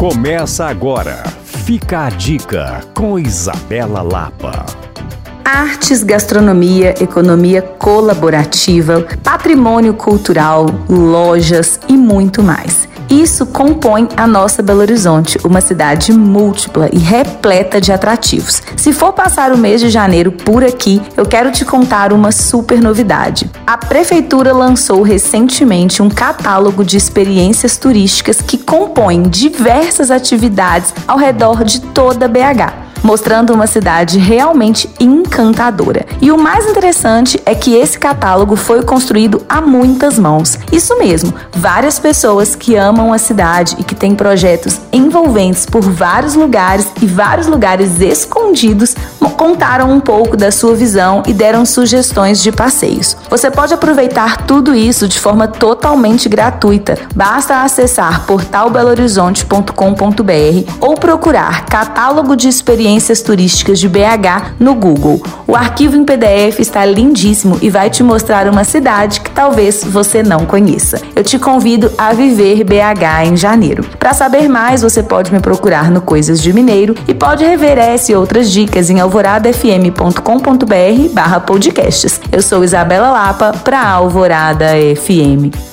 Começa agora. Fica a dica com Isabela Lapa. Artes, gastronomia, economia colaborativa, patrimônio cultural, lojas e muito mais. Isso compõe a nossa Belo Horizonte, uma cidade múltipla e repleta de atrativos. Se for passar o mês de janeiro por aqui, eu quero te contar uma super novidade. A prefeitura lançou recentemente um catálogo de experiências turísticas que compõem diversas atividades ao redor de toda BH mostrando uma cidade realmente encantadora. E o mais interessante é que esse catálogo foi construído a muitas mãos. Isso mesmo, várias pessoas que amam a cidade e que têm projetos envolventes por vários lugares e vários lugares escondidos contaram um pouco da sua visão e deram sugestões de passeios. Você pode aproveitar tudo isso de forma totalmente gratuita. Basta acessar portalbelohorizonte.com.br ou procurar Catálogo de Experiências Turísticas de BH no Google. O arquivo em PDF está lindíssimo e vai te mostrar uma cidade que talvez você não conheça. Eu te convido a viver BH em janeiro. Para saber mais, você pode me procurar no Coisas de Mineiro e pode rever essa e outras dicas em Alvorada alvoradafm.com.br barra podcasts. Eu sou Isabela Lapa para Alvorada FM.